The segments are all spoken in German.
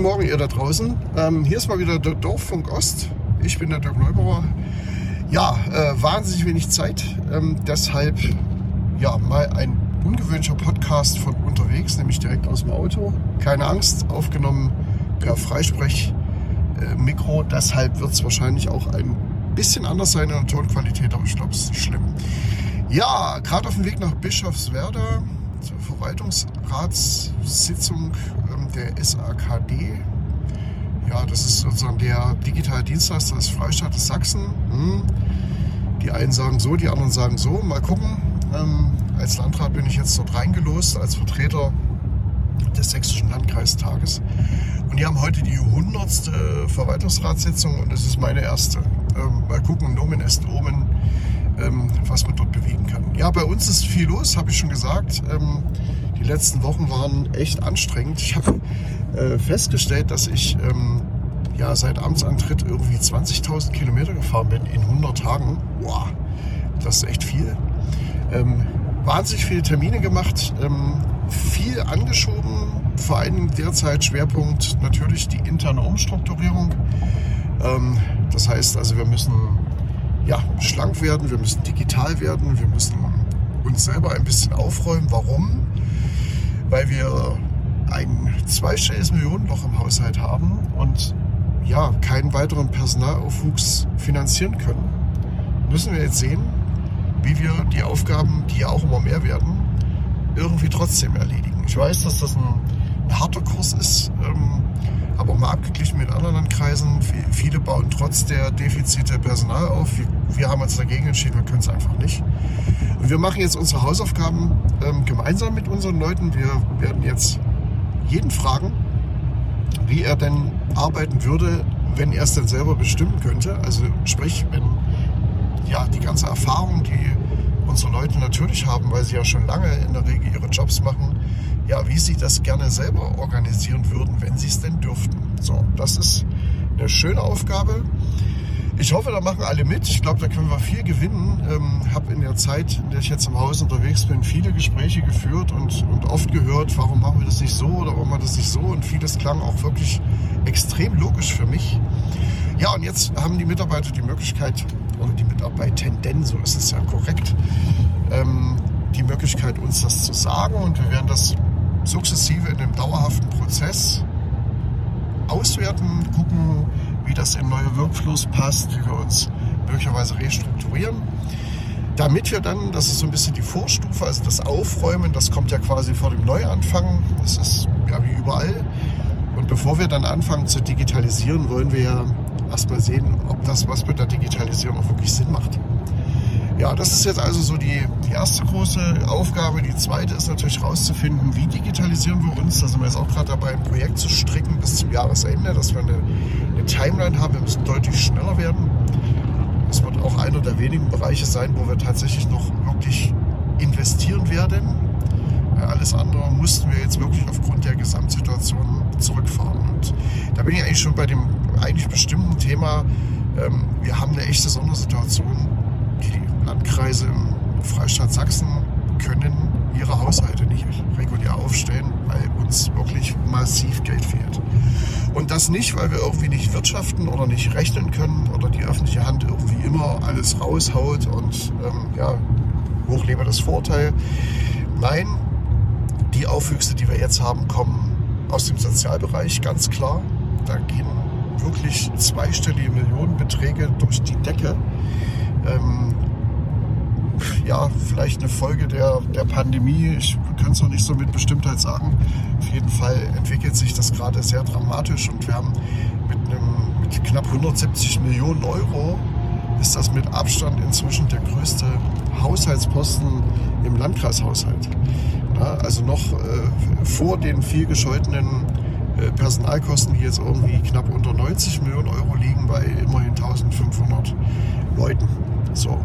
guten Morgen, ihr da draußen. Ähm, hier ist mal wieder der Dorffunk Ost. Ich bin der Dirk Neubauer. Ja, äh, wahnsinnig wenig Zeit. Ähm, deshalb ja mal ein ungewöhnlicher Podcast von unterwegs, nämlich direkt aus dem Auto. Keine Angst, aufgenommen per Freisprech-Mikro. Äh, deshalb wird es wahrscheinlich auch ein bisschen anders sein in der Tonqualität, aber ich glaube, es ist schlimm. Ja, gerade auf dem Weg nach Bischofswerda zur Verwaltungsratssitzung der SAKD. Ja, das ist sozusagen der digitale Dienstleister des Freistaates Sachsen. Hm. Die einen sagen so, die anderen sagen so. Mal gucken. Ähm, als Landrat bin ich jetzt dort reingelost, als Vertreter des Sächsischen Landkreistages. Und die haben heute die 100. Verwaltungsratssitzung und es ist meine erste. Ähm, mal gucken, Nomen est Omen, ähm, was man dort bewegen kann. Ja, bei uns ist viel los, habe ich schon gesagt. Ähm, die letzten Wochen waren echt anstrengend. Ich habe äh, festgestellt, dass ich ähm, ja, seit Amtsantritt irgendwie 20.000 Kilometer gefahren bin in 100 Tagen. Wow, das ist echt viel. Ähm, wahnsinnig viele Termine gemacht, ähm, viel angeschoben, vor allem derzeit Schwerpunkt natürlich die interne Umstrukturierung. Ähm, das heißt also, wir müssen ja, schlank werden, wir müssen digital werden, wir müssen uns selber ein bisschen aufräumen. Warum? Weil wir ein zweistelliges Millionenloch im Haushalt haben und ja, keinen weiteren Personalaufwuchs finanzieren können. Müssen wir jetzt sehen, wie wir die Aufgaben, die ja auch immer mehr werden, irgendwie trotzdem erledigen. Ich weiß, dass das ein, ein harter Kurs ist. Ähm, aber mal abgeglichen mit anderen Landkreisen, viele bauen trotz der Defizite Personal auf. Wir, wir haben uns dagegen entschieden, wir können es einfach nicht. Und wir machen jetzt unsere Hausaufgaben ähm, gemeinsam mit unseren Leuten. Wir werden jetzt jeden fragen, wie er denn arbeiten würde, wenn er es denn selber bestimmen könnte. Also sprich, wenn ja, die ganze Erfahrung, die unsere Leute natürlich haben, weil sie ja schon lange in der Regel ihre Jobs machen, ja, wie sie das gerne selber organisieren würden, wenn sie es denn dürften. So, das ist eine schöne Aufgabe. Ich hoffe, da machen alle mit. Ich glaube, da können wir viel gewinnen. Ähm, habe in der Zeit, in der ich jetzt im Haus unterwegs bin, viele Gespräche geführt und, und oft gehört, warum machen wir das nicht so oder warum machen wir das nicht so. Und vieles klang auch wirklich extrem logisch für mich. Ja, und jetzt haben die Mitarbeiter die Möglichkeit, oder die Mitarbeitenden, so ist es ja korrekt, ähm, die Möglichkeit, uns das zu sagen. Und wir werden das sukzessive in einem dauerhaften Prozess auswerten, gucken, wie das in neue Workflows passt, wie wir uns möglicherweise restrukturieren. Damit wir dann, das ist so ein bisschen die Vorstufe, also das Aufräumen, das kommt ja quasi vor dem Neuanfang, das ist ja wie überall. Und bevor wir dann anfangen zu digitalisieren, wollen wir ja erstmal sehen, ob das, was mit der Digitalisierung auch wirklich Sinn macht. Ja, das ist jetzt also so die, die erste große Aufgabe. Die zweite ist natürlich herauszufinden, wie digitalisieren wir uns. Da sind wir jetzt auch gerade dabei, ein Projekt zu stricken bis zum Jahresende, dass wir eine, eine Timeline haben. Wir müssen deutlich schneller werden. Das wird auch einer der wenigen Bereiche sein, wo wir tatsächlich noch wirklich investieren werden. Alles andere mussten wir jetzt wirklich aufgrund der Gesamtsituation zurückfahren. Und da bin ich eigentlich schon bei dem eigentlich bestimmten Thema. Ähm, wir haben eine echte Sondersituation Landkreise im Freistaat Sachsen können ihre Haushalte nicht regulär aufstellen, weil uns wirklich massiv Geld fehlt. Und das nicht, weil wir irgendwie nicht wirtschaften oder nicht rechnen können oder die öffentliche Hand irgendwie immer alles raushaut und ähm, ja, hochlebe das Vorteil. Nein, die Aufwüchse, die wir jetzt haben, kommen aus dem Sozialbereich, ganz klar. Da gehen wirklich zweistellige Millionenbeträge durch die Decke ähm, ja, vielleicht eine Folge der, der Pandemie. Ich kann es noch nicht so mit Bestimmtheit sagen. Auf jeden Fall entwickelt sich das gerade sehr dramatisch und wir haben mit, einem, mit knapp 170 Millionen Euro ist das mit Abstand inzwischen der größte Haushaltsposten im Landkreishaushalt. Ja, also noch äh, vor den viel gescholtenen äh, Personalkosten, die jetzt irgendwie knapp unter 90 Millionen Euro liegen, bei immerhin 1500 Leuten. So.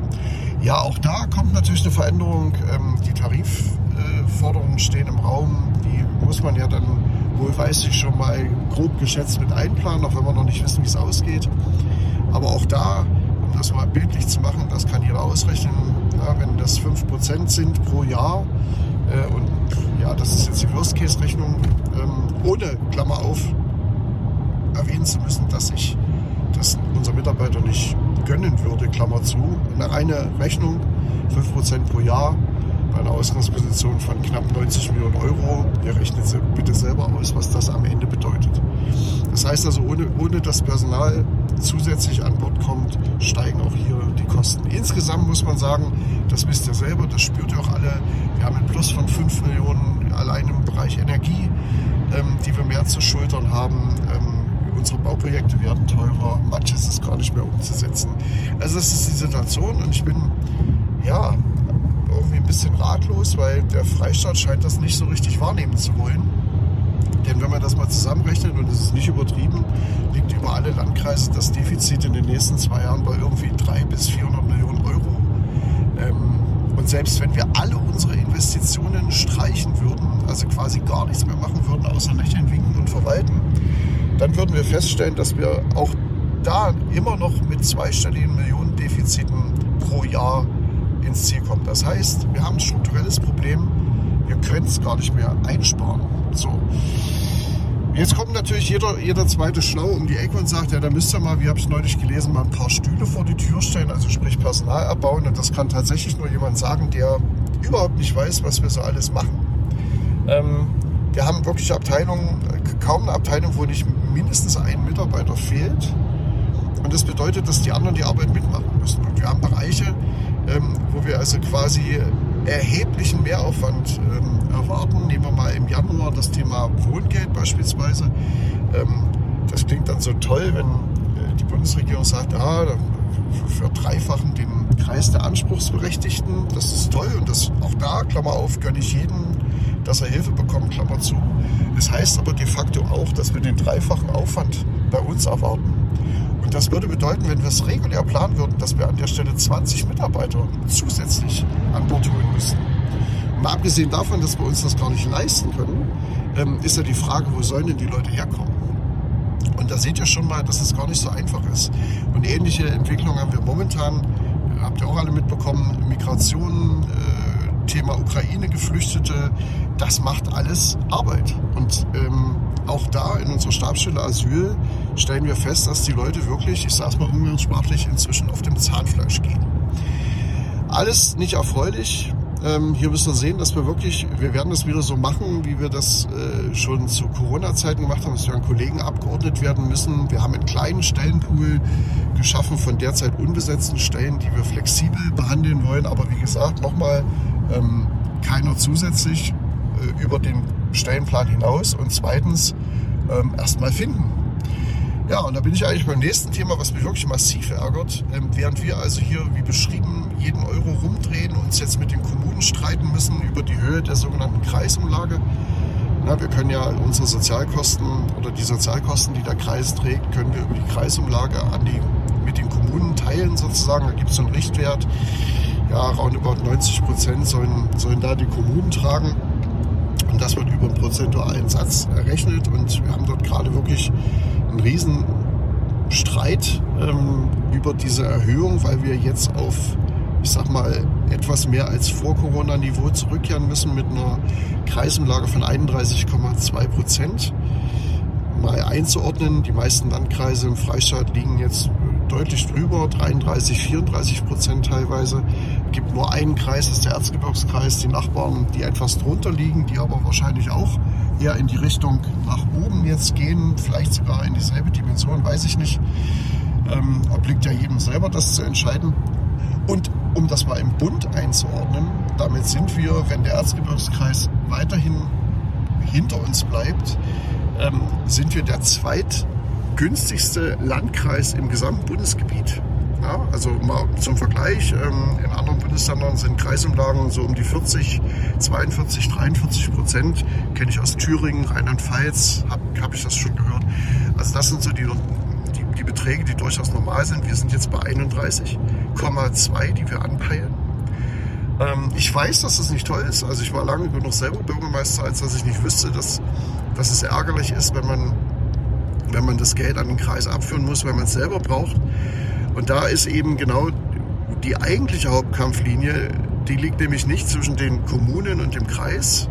Ja, auch da kommt natürlich eine Veränderung. Ähm, die Tarifforderungen stehen im Raum. Die muss man ja dann wohl weiß ich schon mal grob geschätzt mit einplanen, auch wenn wir noch nicht wissen, wie es ausgeht. Aber auch da, um das mal bildlich zu machen, das kann jeder ausrechnen. Ja, wenn das 5% sind pro Jahr äh, und ja, das ist jetzt die Worst-Case-Rechnung, ähm, ohne Klammer auf, erwähnen zu müssen, dass ich das unser Mitarbeiter nicht gönnen würde, Klammer zu. Eine reine Rechnung, 5% pro Jahr, bei einer Ausgangsposition von knapp 90 Millionen Euro. Ihr rechnet bitte selber aus, was das am Ende bedeutet. Das heißt also, ohne, ohne das Personal zusätzlich an Bord kommt, steigen auch hier die Kosten. Insgesamt muss man sagen, das wisst ihr selber, das spürt ihr auch alle. Wir haben einen Plus von 5 Millionen allein im Bereich Energie, ähm, die wir mehr zu schultern haben. Unsere Bauprojekte werden teurer, manches ist gar nicht mehr umzusetzen. Also das ist die Situation und ich bin ja irgendwie ein bisschen ratlos, weil der Freistaat scheint das nicht so richtig wahrnehmen zu wollen. Denn wenn man das mal zusammenrechnet, und das ist nicht übertrieben, liegt über alle Landkreise das Defizit in den nächsten zwei Jahren bei irgendwie 300 bis 400 Millionen Euro. Ähm, und selbst wenn wir alle unsere Investitionen streichen würden, also quasi gar nichts mehr machen würden, außer Lächeln, Winken und Verwalten, dann würden wir feststellen, dass wir auch da immer noch mit zweistelligen Millionendefiziten pro Jahr ins Ziel kommen. Das heißt, wir haben ein strukturelles Problem, wir können es gar nicht mehr einsparen. So. Jetzt kommt natürlich jeder, jeder zweite Schlau um die Ecke und sagt, ja, da müsst ihr mal, wie habe ich neulich gelesen, mal ein paar Stühle vor die Tür stellen, also sprich Personal abbauen. Und das kann tatsächlich nur jemand sagen, der überhaupt nicht weiß, was wir so alles machen. Ähm, wir haben wirklich Abteilungen, kaum eine Abteilung, wo nicht mindestens ein Mitarbeiter fehlt. Und das bedeutet, dass die anderen die Arbeit mitmachen müssen. Und wir haben Bereiche, ähm, wo wir also quasi erheblichen Mehraufwand ähm, erwarten. Nehmen wir mal im Januar das Thema Wohngeld beispielsweise. Ähm, das klingt dann so toll, wenn äh, die Bundesregierung sagt, ah, verdreifachen den Kreis der Anspruchsberechtigten. Das ist toll und das auch da, Klammer auf, gönne ich jedem, dass er Hilfe bekommt, Klammer zu. Das heißt aber de facto auch, dass wir den dreifachen Aufwand bei uns erwarten. Und das würde bedeuten, wenn wir es regulär planen würden, dass wir an der Stelle 20 Mitarbeiter zusätzlich an Bord holen müssen. Mal abgesehen davon, dass wir uns das gar nicht leisten können, ähm, ist ja die Frage, wo sollen denn die Leute herkommen? Und da seht ihr schon mal, dass es gar nicht so einfach ist. Und ähnliche Entwicklungen haben wir momentan, habt ihr auch alle mitbekommen, Migration, äh, Thema Ukraine, Geflüchtete, das macht alles Arbeit. Und ähm, auch da in unserer Stabsstelle Asyl stellen wir fest, dass die Leute wirklich, ich sage es mal umgangssprachlich, inzwischen auf dem Zahnfleisch gehen. Alles nicht erfreulich. Ähm, hier müssen wir sehen, dass wir wirklich, wir werden das wieder so machen, wie wir das äh, schon zu Corona-Zeiten gemacht haben, dass wir an Kollegen abgeordnet werden müssen. Wir haben einen kleinen Stellenpool geschaffen von derzeit unbesetzten Stellen, die wir flexibel behandeln wollen. Aber wie gesagt, nochmal, ähm, keiner zusätzlich äh, über den Stellenplan hinaus und zweitens ähm, erstmal finden. Ja, und da bin ich eigentlich beim nächsten Thema, was mich wirklich massiv ärgert. Ähm, während wir also hier, wie beschrieben, jeden Euro rumdrehen, und uns jetzt mit den Kommunen streiten müssen über die Höhe der sogenannten Kreisumlage. Na, wir können ja unsere Sozialkosten oder die Sozialkosten, die der Kreis trägt, können wir über die Kreisumlage an die, mit den Kommunen teilen sozusagen. Da gibt es so einen Richtwert. Ja, roundabout 90 Prozent sollen, sollen da die Kommunen tragen. Und das wird über einen prozentualen Satz errechnet. Und wir haben dort gerade wirklich einen riesen Streit ähm, über diese Erhöhung, weil wir jetzt auf, ich sag mal, etwas mehr als vor Corona-Niveau zurückkehren müssen mit einer Kreisumlage von 31,2 Prozent. Mal einzuordnen, die meisten Landkreise im Freistaat liegen jetzt deutlich drüber, 33, 34 Prozent teilweise. Es gibt nur einen Kreis, das ist der Erzgebirgskreis, die Nachbarn, die etwas drunter liegen, die aber wahrscheinlich auch eher in die Richtung nach oben jetzt gehen, vielleicht sogar in dieselbe Dimension, weiß ich nicht. Ähm, obliegt ja jedem selber, das zu entscheiden. Und um das mal im Bund einzuordnen, damit sind wir, wenn der Erzgebirgskreis weiterhin hinter uns bleibt, ähm, sind wir der zweit günstigste Landkreis im gesamten Bundesgebiet. Ja, also mal zum Vergleich, ähm, in anderen Bundesländern sind Kreisumlagen so um die 40, 42, 43 Prozent. Kenne ich aus Thüringen, Rheinland-Pfalz, habe hab ich das schon gehört. Also das sind so die, die, die Beträge, die durchaus normal sind. Wir sind jetzt bei 31,2, die wir anpeilen. Ähm, ich weiß, dass das nicht toll ist. Also ich war lange genug selber Bürgermeister, als dass ich nicht wüsste, dass, dass es ärgerlich ist, wenn man wenn man das Geld an den Kreis abführen muss, weil man es selber braucht. Und da ist eben genau die eigentliche Hauptkampflinie, die liegt nämlich nicht zwischen den Kommunen und dem Kreis,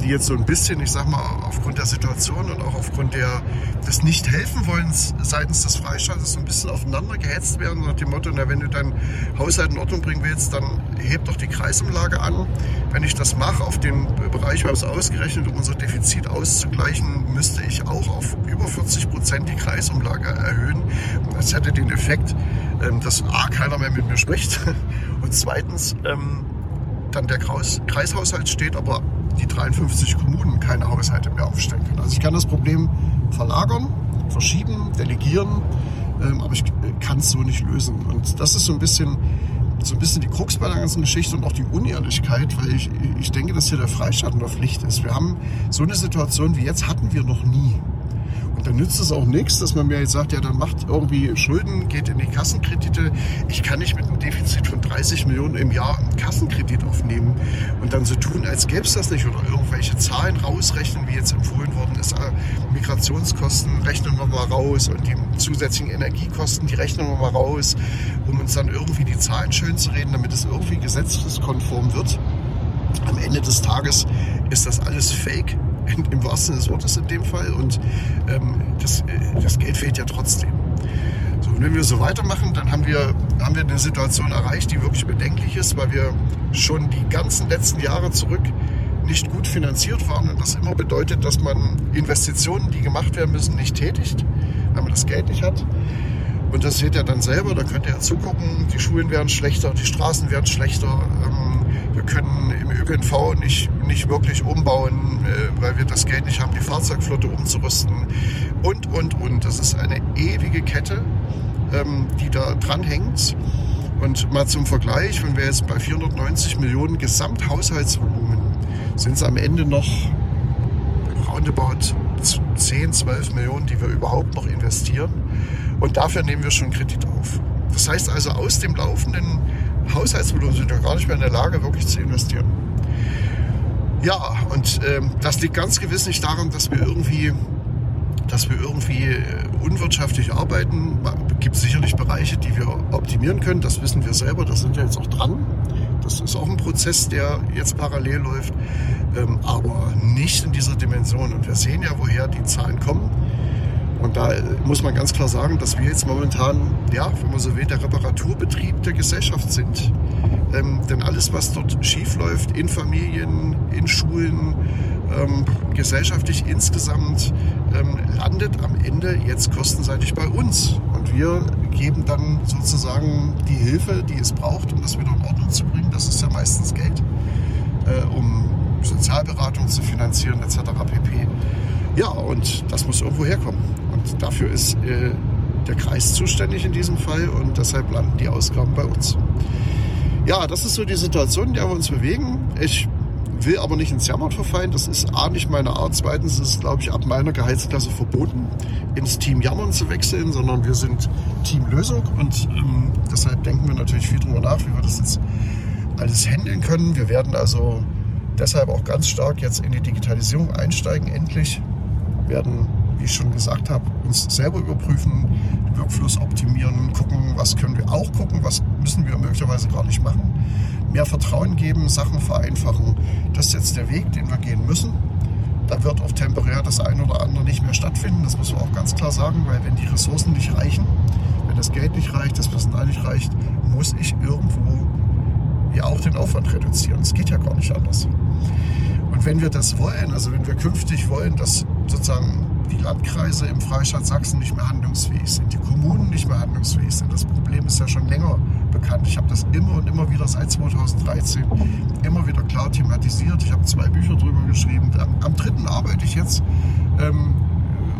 die jetzt so ein bisschen, ich sag mal, aufgrund der Situation und auch aufgrund der, des Nicht-Helfen-Wollens seitens des Freistaates so ein bisschen aufeinander gehetzt werden, nach dem Motto, na, wenn du dein Haushalt in Ordnung bringen willst, dann heb doch die Kreisumlage an. Wenn ich das mache, auf den Bereich, wir haben es ausgerechnet, um unser Defizit auszugleichen, müsste ich auch auf über 40 Prozent die Kreisumlage erhöhen. Das hätte den Effekt, ähm, dass A, keiner mehr mit mir spricht und zweitens ähm, dann der Kreishaushalt steht, aber die 53 Kommunen keine Haushalte mehr aufstellen können. Also ich kann das Problem verlagern, verschieben, delegieren, ähm, aber ich kann es so nicht lösen. Und das ist so ein bisschen so ein bisschen die Krux bei der ganzen Geschichte und auch die Unehrlichkeit, weil ich, ich denke, dass hier der Freistaat in der Pflicht ist. Wir haben so eine Situation wie jetzt hatten wir noch nie dann nützt es auch nichts, dass man mir jetzt sagt, ja, dann macht irgendwie Schulden, geht in die Kassenkredite. Ich kann nicht mit einem Defizit von 30 Millionen im Jahr einen Kassenkredit aufnehmen und dann so tun, als gäbe es das nicht oder irgendwelche Zahlen rausrechnen, wie jetzt empfohlen worden ist. Äh, Migrationskosten rechnen wir mal raus und die zusätzlichen Energiekosten, die rechnen wir mal raus, um uns dann irgendwie die Zahlen schön zu reden, damit es irgendwie gesetzeskonform wird. Am Ende des Tages ist das alles Fake im wahrsten Sinne des Wortes in dem Fall. Und ähm, das, äh, das Geld fehlt ja trotzdem. So, und wenn wir so weitermachen, dann haben wir, haben wir eine Situation erreicht, die wirklich bedenklich ist, weil wir schon die ganzen letzten Jahre zurück nicht gut finanziert waren und das immer bedeutet, dass man Investitionen, die gemacht werden müssen, nicht tätigt, weil man das Geld nicht hat. Und das seht ihr dann selber, da könnt ihr ja zugucken, die Schulen werden schlechter, die Straßen werden schlechter, ähm, wir können im ÖPNV nicht, nicht wirklich umbauen, äh, weil wir das Geld nicht haben, die Fahrzeugflotte umzurüsten und, und, und. Das ist eine ewige Kette, ähm, die da dranhängt. Und mal zum Vergleich, wenn wir jetzt bei 490 Millionen Gesamthaushaltsvolumen sind es am Ende noch roundabout 10, 12 Millionen, die wir überhaupt noch investieren. Und dafür nehmen wir schon Kredit auf. Das heißt also, aus dem laufenden Haushaltsvolumen sind wir gar nicht mehr in der Lage, wirklich zu investieren. Ja, und ähm, das liegt ganz gewiss nicht daran, dass wir irgendwie, dass wir irgendwie äh, unwirtschaftlich arbeiten. Es gibt sicherlich Bereiche, die wir optimieren können. Das wissen wir selber. Das sind wir jetzt auch dran. Das ist auch ein Prozess, der jetzt parallel läuft, ähm, aber nicht in dieser Dimension. Und wir sehen ja, woher die Zahlen kommen. Und da muss man ganz klar sagen, dass wir jetzt momentan, ja, wenn man so will, der Reparaturbetrieb der Gesellschaft sind. Ähm, denn alles, was dort schief läuft, in Familien, in Schulen, ähm, gesellschaftlich insgesamt, ähm, landet am Ende jetzt kostenseitig bei uns. Und wir geben dann sozusagen die Hilfe, die es braucht, um das wieder in Ordnung zu bringen. Das ist ja meistens Geld, äh, um Sozialberatung zu finanzieren etc. pp. Ja, und das muss irgendwo herkommen. Und dafür ist äh, der Kreis zuständig in diesem Fall und deshalb landen die Ausgaben bei uns. Ja, das ist so die Situation, in der wir uns bewegen. Ich will aber nicht ins Jammern verfallen. Das ist A, nicht meine Art. Zweitens ist es, glaube ich, ab meiner Gehaltsklasse verboten, ins Team Jammern zu wechseln, sondern wir sind Team Lösung und ähm, deshalb denken wir natürlich viel darüber nach, wie wir das jetzt alles handeln können. Wir werden also deshalb auch ganz stark jetzt in die Digitalisierung einsteigen, endlich werden, wie ich schon gesagt habe, uns selber überprüfen, den Workflows optimieren, gucken, was können wir auch gucken, was müssen wir möglicherweise gar nicht machen. Mehr Vertrauen geben, Sachen vereinfachen. Das ist jetzt der Weg, den wir gehen müssen. Da wird auch temporär das eine oder andere nicht mehr stattfinden. Das muss man auch ganz klar sagen, weil wenn die Ressourcen nicht reichen, wenn das Geld nicht reicht, das Personal nicht reicht, muss ich irgendwo ja auch den Aufwand reduzieren. Es geht ja gar nicht anders. Und wenn wir das wollen, also wenn wir künftig wollen, dass sozusagen die Landkreise im Freistaat Sachsen nicht mehr handlungsfähig sind, die Kommunen nicht mehr handlungsfähig sind. Das Problem ist ja schon länger bekannt. Ich habe das immer und immer wieder seit 2013 immer wieder klar thematisiert. Ich habe zwei Bücher darüber geschrieben. Am dritten arbeite ich jetzt ähm,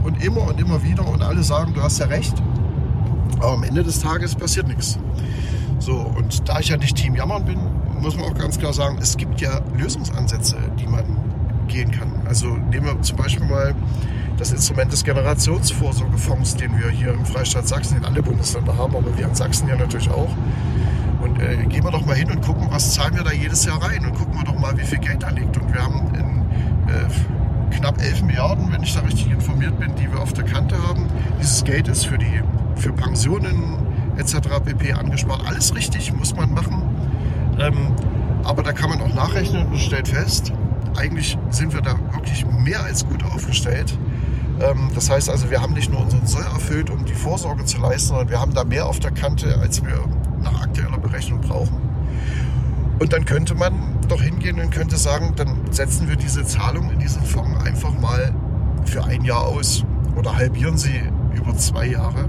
und immer und immer wieder und alle sagen, du hast ja recht. Aber am Ende des Tages passiert nichts. So, und da ich ja nicht Team Jammern bin, muss man auch ganz klar sagen, es gibt ja Lösungsansätze, die man gehen kann. Also nehmen wir zum Beispiel mal das Instrument des Generationsvorsorgefonds, den wir hier im Freistaat Sachsen in alle Bundesländer haben, aber wir in Sachsen ja natürlich auch. Und äh, gehen wir doch mal hin und gucken, was zahlen wir da jedes Jahr rein und gucken wir doch mal, wie viel Geld da liegt. Und wir haben in, äh, knapp 11 Milliarden, wenn ich da richtig informiert bin, die wir auf der Kante haben. Dieses Geld ist für die für Pensionen etc. pp. angespart. Alles richtig, muss man machen. Ähm, aber da kann man auch nachrechnen und stellt fest, eigentlich sind wir da wirklich mehr als gut aufgestellt. Ähm, das heißt also, wir haben nicht nur unseren Soll erfüllt, um die Vorsorge zu leisten, sondern wir haben da mehr auf der Kante, als wir nach aktueller Berechnung brauchen. Und dann könnte man doch hingehen und könnte sagen, dann setzen wir diese Zahlung in diesen Fonds einfach mal für ein Jahr aus oder halbieren sie über zwei Jahre.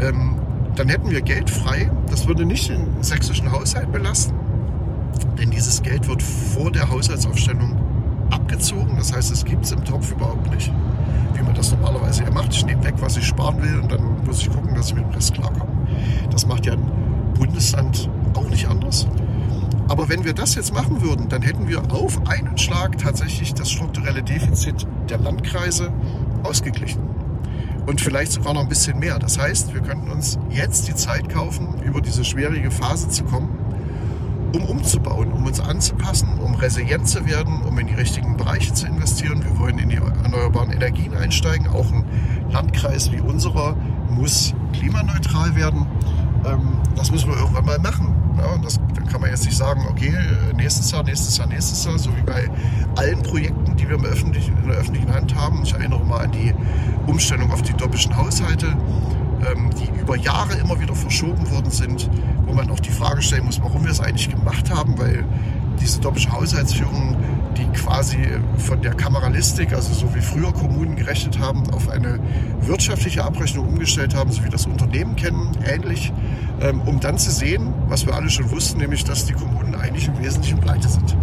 Ähm, dann hätten wir Geld frei. Das würde nicht den sächsischen Haushalt belasten, denn dieses Geld wird vor der Haushaltsaufstellung abgezogen. Das heißt, es gibt es im Topf überhaupt nicht, wie man das normalerweise ja macht. Ich nehme weg, was ich sparen will und dann muss ich gucken, dass ich mit dem Rest klarkomme. Das macht ja ein Bundesland auch nicht anders. Aber wenn wir das jetzt machen würden, dann hätten wir auf einen Schlag tatsächlich das strukturelle Defizit der Landkreise ausgeglichen. Und vielleicht sogar noch ein bisschen mehr. Das heißt, wir könnten uns jetzt die Zeit kaufen, über diese schwierige Phase zu kommen, um umzubauen, um uns anzupassen, um resilient zu werden, um in die richtigen Bereiche zu investieren. Wir wollen in die erneuerbaren Energien einsteigen. Auch ein Landkreis wie unserer muss klimaneutral werden. Ähm, das müssen wir irgendwann mal machen. Das, dann kann man jetzt nicht sagen, okay, nächstes Jahr, nächstes Jahr, nächstes Jahr, so wie bei allen Projekten, die wir in der öffentlichen Hand haben. Ich erinnere mal an die Umstellung auf die doppelten Haushalte, die über Jahre immer wieder verschoben worden sind, wo man auch die Frage stellen muss, warum wir es eigentlich gemacht haben, weil diese doppelte Haushaltsführung, die quasi von der Kameralistik, also so wie früher Kommunen gerechnet haben, auf eine wirtschaftliche Abrechnung umgestellt haben, so wie das Unternehmen kennen, ähnlich, ähm, um dann zu sehen, was wir alle schon wussten, nämlich dass die Kommunen eigentlich im Wesentlichen pleite sind.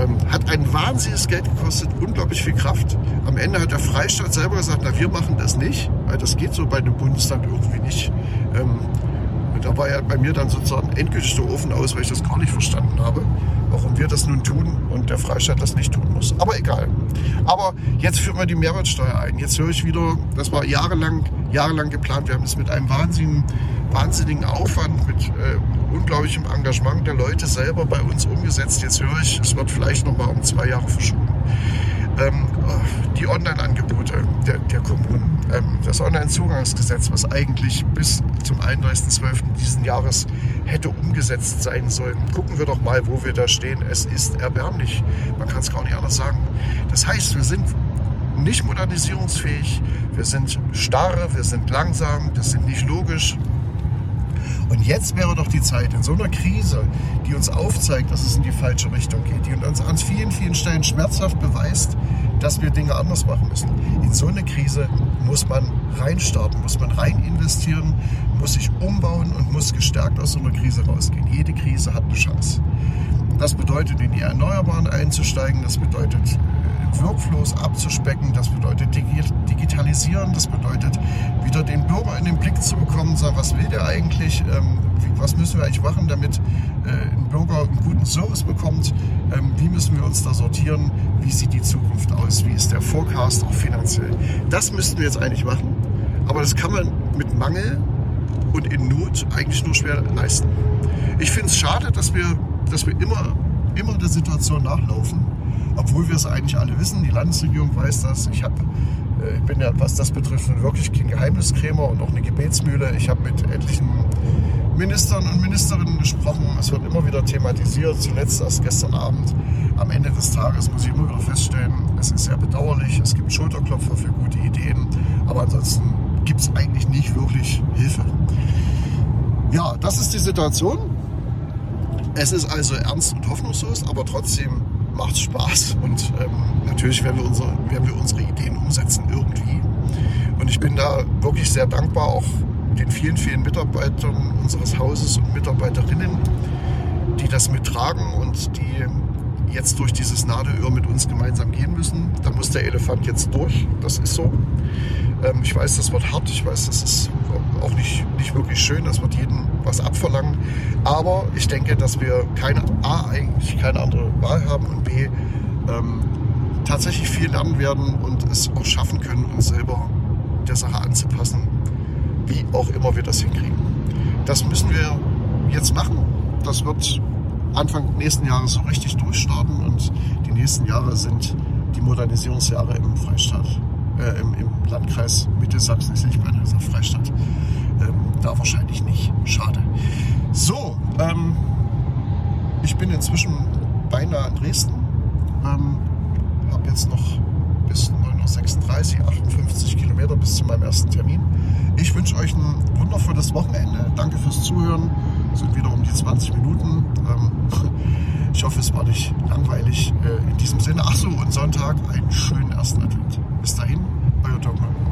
Ähm, hat ein wahnsinniges Geld gekostet, unglaublich viel Kraft. Am Ende hat der Freistaat selber gesagt, na wir machen das nicht, weil das geht so bei dem Bundesland irgendwie nicht. Ähm, da war ja bei mir dann sozusagen endgültig der Ofen aus, weil ich das gar nicht verstanden habe, warum wir das nun tun und der Freistaat das nicht tun muss. Aber egal. Aber jetzt führen wir die Mehrwertsteuer ein. Jetzt höre ich wieder, das war jahrelang, jahrelang geplant. Wir haben es mit einem wahnsinnigen, wahnsinnigen Aufwand, mit äh, unglaublichem Engagement der Leute selber bei uns umgesetzt. Jetzt höre ich, es wird vielleicht noch mal um zwei Jahre verschoben. Ähm, die Online-Angebote der, der Kommunen, ähm, das Online-Zugangsgesetz, was eigentlich bis zum 31.12. diesen Jahres hätte umgesetzt sein sollen. Gucken wir doch mal, wo wir da stehen. Es ist erbärmlich. Man kann es gar nicht anders sagen. Das heißt, wir sind nicht modernisierungsfähig, wir sind starre, wir sind langsam, das sind nicht logisch, und jetzt wäre doch die Zeit in so einer Krise, die uns aufzeigt, dass es in die falsche Richtung geht, die uns an vielen, vielen Stellen schmerzhaft beweist, dass wir Dinge anders machen müssen. In so eine Krise muss man reinstarten, muss man rein investieren, muss sich umbauen und muss gestärkt aus so einer Krise rausgehen. Jede Krise hat eine Chance. Das bedeutet, in die Erneuerbaren einzusteigen, das bedeutet, Workflows abzuspecken. Das bedeutet digitalisieren, das bedeutet wieder den Bürger in den Blick zu bekommen, sagen, was will der eigentlich, ähm, was müssen wir eigentlich machen, damit äh, ein Bürger einen guten Service bekommt, ähm, wie müssen wir uns da sortieren, wie sieht die Zukunft aus, wie ist der Forecast auch finanziell. Das müssten wir jetzt eigentlich machen, aber das kann man mit Mangel und in Not eigentlich nur schwer leisten. Ich finde es schade, dass wir, dass wir immer, immer der Situation nachlaufen obwohl wir es eigentlich alle wissen. Die Landesregierung weiß das. Ich hab, äh, bin ja, was das betrifft, wirklich kein Geheimniskrämer und auch eine Gebetsmühle. Ich habe mit etlichen Ministern und Ministerinnen gesprochen. Es wird immer wieder thematisiert, zuletzt erst gestern Abend. Am Ende des Tages muss ich immer wieder feststellen, es ist sehr bedauerlich. Es gibt Schulterklopfer für gute Ideen, aber ansonsten gibt es eigentlich nicht wirklich Hilfe. Ja, das ist die Situation. Es ist also ernst und hoffnungslos, aber trotzdem macht Spaß und ähm, natürlich werden wir, unsere, werden wir unsere Ideen umsetzen irgendwie. Und ich bin da wirklich sehr dankbar auch den vielen, vielen Mitarbeitern unseres Hauses und Mitarbeiterinnen, die das mittragen und die jetzt durch dieses Nadelöhr mit uns gemeinsam gehen müssen. Da muss der Elefant jetzt durch, das ist so. Ähm, ich weiß, das wird hart, ich weiß, das ist auch nicht, nicht wirklich schön, das wird jeden was abverlangen. Aber ich denke, dass wir keine A eigentlich keine andere Wahl haben und B ähm, tatsächlich viel lernen werden und es auch schaffen können, uns selber der Sache anzupassen, wie auch immer wir das hinkriegen. Das müssen wir jetzt machen. Das wird Anfang nächsten Jahres so richtig durchstarten und die nächsten Jahre sind die Modernisierungsjahre im Freistaat, äh, im, im, Landkreis Mittelsachsen, ist nicht bei der Freistaat. Ähm, da wahrscheinlich nicht. Schade. So, ähm, ich bin inzwischen beinahe in Dresden Ähm, habe jetzt noch bis 9.36 Uhr, 58 Kilometer bis zu meinem ersten Termin. Ich wünsche euch ein wundervolles Wochenende. Danke fürs Zuhören. Sind wieder um die 20 Minuten. Ähm, ich hoffe, es war nicht langweilig. Äh, in diesem Sinne, ach so, und Sonntag einen schönen ersten Advent. Bis dahin, euer Dogma.